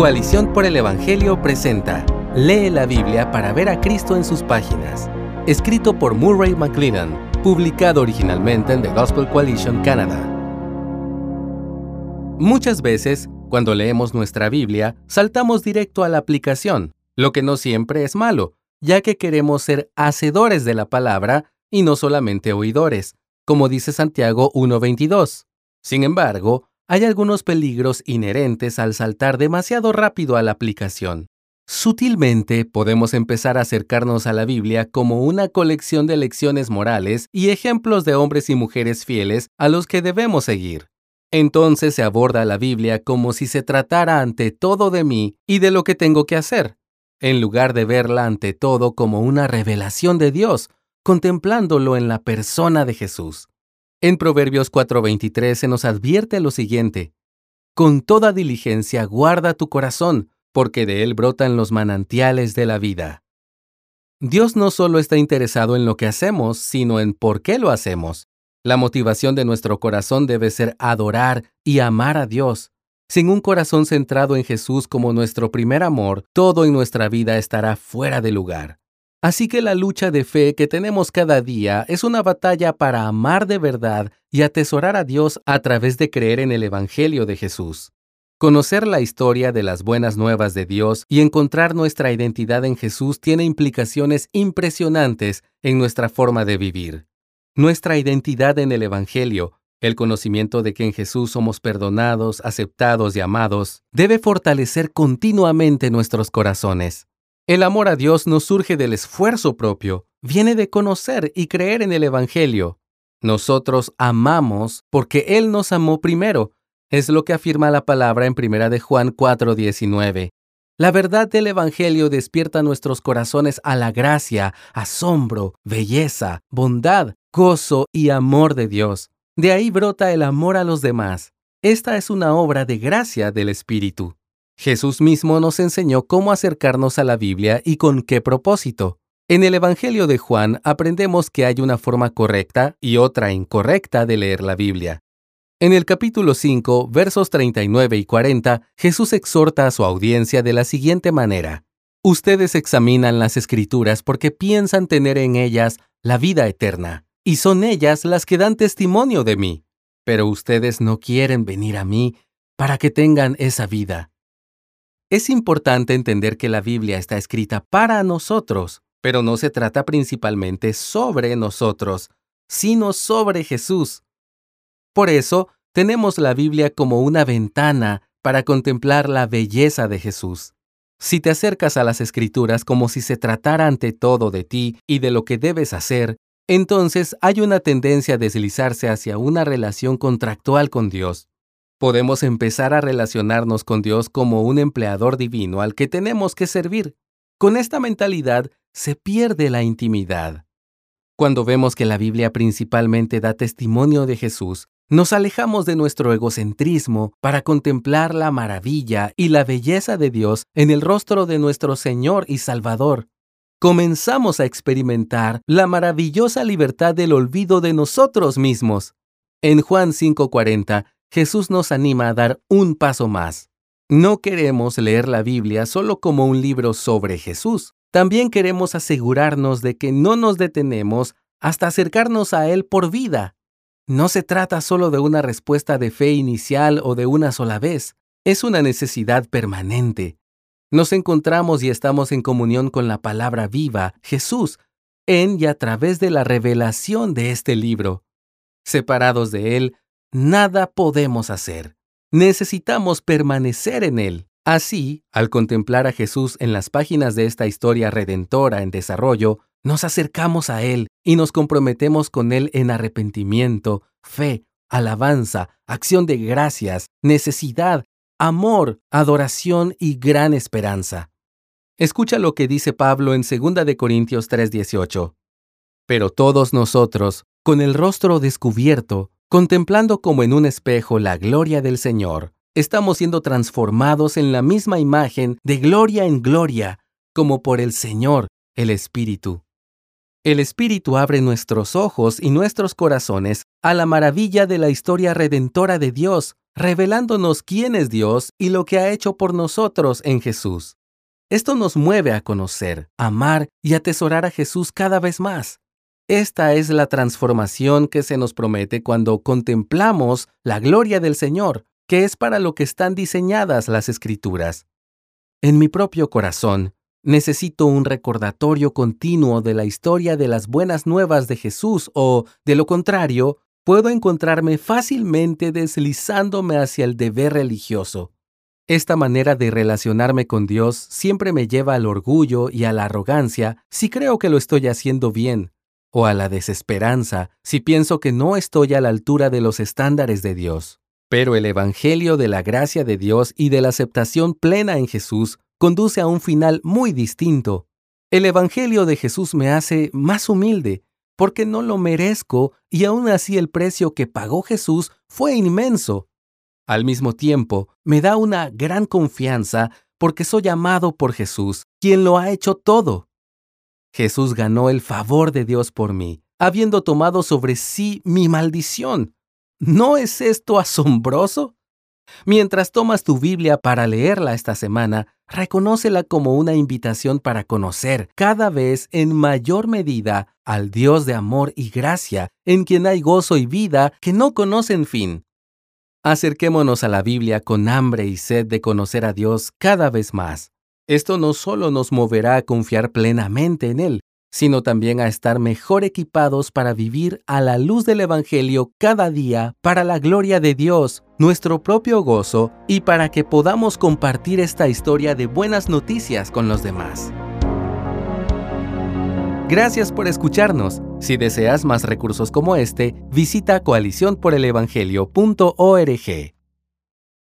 Coalición por el Evangelio presenta Lee la Biblia para ver a Cristo en sus páginas. Escrito por Murray McLennan, publicado originalmente en The Gospel Coalition Canada. Muchas veces, cuando leemos nuestra Biblia, saltamos directo a la aplicación, lo que no siempre es malo, ya que queremos ser hacedores de la palabra y no solamente oidores, como dice Santiago 1.22. Sin embargo, hay algunos peligros inherentes al saltar demasiado rápido a la aplicación. Sutilmente podemos empezar a acercarnos a la Biblia como una colección de lecciones morales y ejemplos de hombres y mujeres fieles a los que debemos seguir. Entonces se aborda la Biblia como si se tratara ante todo de mí y de lo que tengo que hacer, en lugar de verla ante todo como una revelación de Dios, contemplándolo en la persona de Jesús. En Proverbios 4:23 se nos advierte lo siguiente, Con toda diligencia guarda tu corazón, porque de él brotan los manantiales de la vida. Dios no solo está interesado en lo que hacemos, sino en por qué lo hacemos. La motivación de nuestro corazón debe ser adorar y amar a Dios. Sin un corazón centrado en Jesús como nuestro primer amor, todo en nuestra vida estará fuera de lugar. Así que la lucha de fe que tenemos cada día es una batalla para amar de verdad y atesorar a Dios a través de creer en el Evangelio de Jesús. Conocer la historia de las buenas nuevas de Dios y encontrar nuestra identidad en Jesús tiene implicaciones impresionantes en nuestra forma de vivir. Nuestra identidad en el Evangelio, el conocimiento de que en Jesús somos perdonados, aceptados y amados, debe fortalecer continuamente nuestros corazones. El amor a Dios no surge del esfuerzo propio, viene de conocer y creer en el Evangelio. Nosotros amamos porque Él nos amó primero. Es lo que afirma la palabra en 1 de Juan 4:19. La verdad del Evangelio despierta nuestros corazones a la gracia, asombro, belleza, bondad, gozo y amor de Dios. De ahí brota el amor a los demás. Esta es una obra de gracia del Espíritu. Jesús mismo nos enseñó cómo acercarnos a la Biblia y con qué propósito. En el Evangelio de Juan aprendemos que hay una forma correcta y otra incorrecta de leer la Biblia. En el capítulo 5, versos 39 y 40, Jesús exhorta a su audiencia de la siguiente manera. Ustedes examinan las escrituras porque piensan tener en ellas la vida eterna, y son ellas las que dan testimonio de mí. Pero ustedes no quieren venir a mí para que tengan esa vida. Es importante entender que la Biblia está escrita para nosotros, pero no se trata principalmente sobre nosotros, sino sobre Jesús. Por eso, tenemos la Biblia como una ventana para contemplar la belleza de Jesús. Si te acercas a las escrituras como si se tratara ante todo de ti y de lo que debes hacer, entonces hay una tendencia a deslizarse hacia una relación contractual con Dios podemos empezar a relacionarnos con Dios como un empleador divino al que tenemos que servir. Con esta mentalidad se pierde la intimidad. Cuando vemos que la Biblia principalmente da testimonio de Jesús, nos alejamos de nuestro egocentrismo para contemplar la maravilla y la belleza de Dios en el rostro de nuestro Señor y Salvador. Comenzamos a experimentar la maravillosa libertad del olvido de nosotros mismos. En Juan 5:40 Jesús nos anima a dar un paso más. No queremos leer la Biblia solo como un libro sobre Jesús. También queremos asegurarnos de que no nos detenemos hasta acercarnos a Él por vida. No se trata solo de una respuesta de fe inicial o de una sola vez. Es una necesidad permanente. Nos encontramos y estamos en comunión con la palabra viva, Jesús, en y a través de la revelación de este libro. Separados de Él, nada podemos hacer. Necesitamos permanecer en Él. Así, al contemplar a Jesús en las páginas de esta historia redentora en desarrollo, nos acercamos a Él y nos comprometemos con Él en arrepentimiento, fe, alabanza, acción de gracias, necesidad, amor, adoración y gran esperanza. Escucha lo que dice Pablo en 2 de Corintios 3:18. Pero todos nosotros, con el rostro descubierto, Contemplando como en un espejo la gloria del Señor, estamos siendo transformados en la misma imagen de gloria en gloria, como por el Señor, el Espíritu. El Espíritu abre nuestros ojos y nuestros corazones a la maravilla de la historia redentora de Dios, revelándonos quién es Dios y lo que ha hecho por nosotros en Jesús. Esto nos mueve a conocer, amar y atesorar a Jesús cada vez más. Esta es la transformación que se nos promete cuando contemplamos la gloria del Señor, que es para lo que están diseñadas las escrituras. En mi propio corazón, necesito un recordatorio continuo de la historia de las buenas nuevas de Jesús o, de lo contrario, puedo encontrarme fácilmente deslizándome hacia el deber religioso. Esta manera de relacionarme con Dios siempre me lleva al orgullo y a la arrogancia si creo que lo estoy haciendo bien, o a la desesperanza si pienso que no estoy a la altura de los estándares de Dios. Pero el Evangelio de la gracia de Dios y de la aceptación plena en Jesús conduce a un final muy distinto. El Evangelio de Jesús me hace más humilde, porque no lo merezco y aún así el precio que pagó Jesús fue inmenso. Al mismo tiempo, me da una gran confianza porque soy amado por Jesús, quien lo ha hecho todo. Jesús ganó el favor de Dios por mí, habiendo tomado sobre sí mi maldición. ¿No es esto asombroso? Mientras tomas tu Biblia para leerla esta semana, reconócela como una invitación para conocer cada vez en mayor medida al Dios de amor y gracia, en quien hay gozo y vida que no conocen fin. Acerquémonos a la Biblia con hambre y sed de conocer a Dios cada vez más. Esto no solo nos moverá a confiar plenamente en Él, sino también a estar mejor equipados para vivir a la luz del Evangelio cada día para la gloria de Dios, nuestro propio gozo y para que podamos compartir esta historia de buenas noticias con los demás. Gracias por escucharnos. Si deseas más recursos como este, visita coaliciónporelevangelio.org.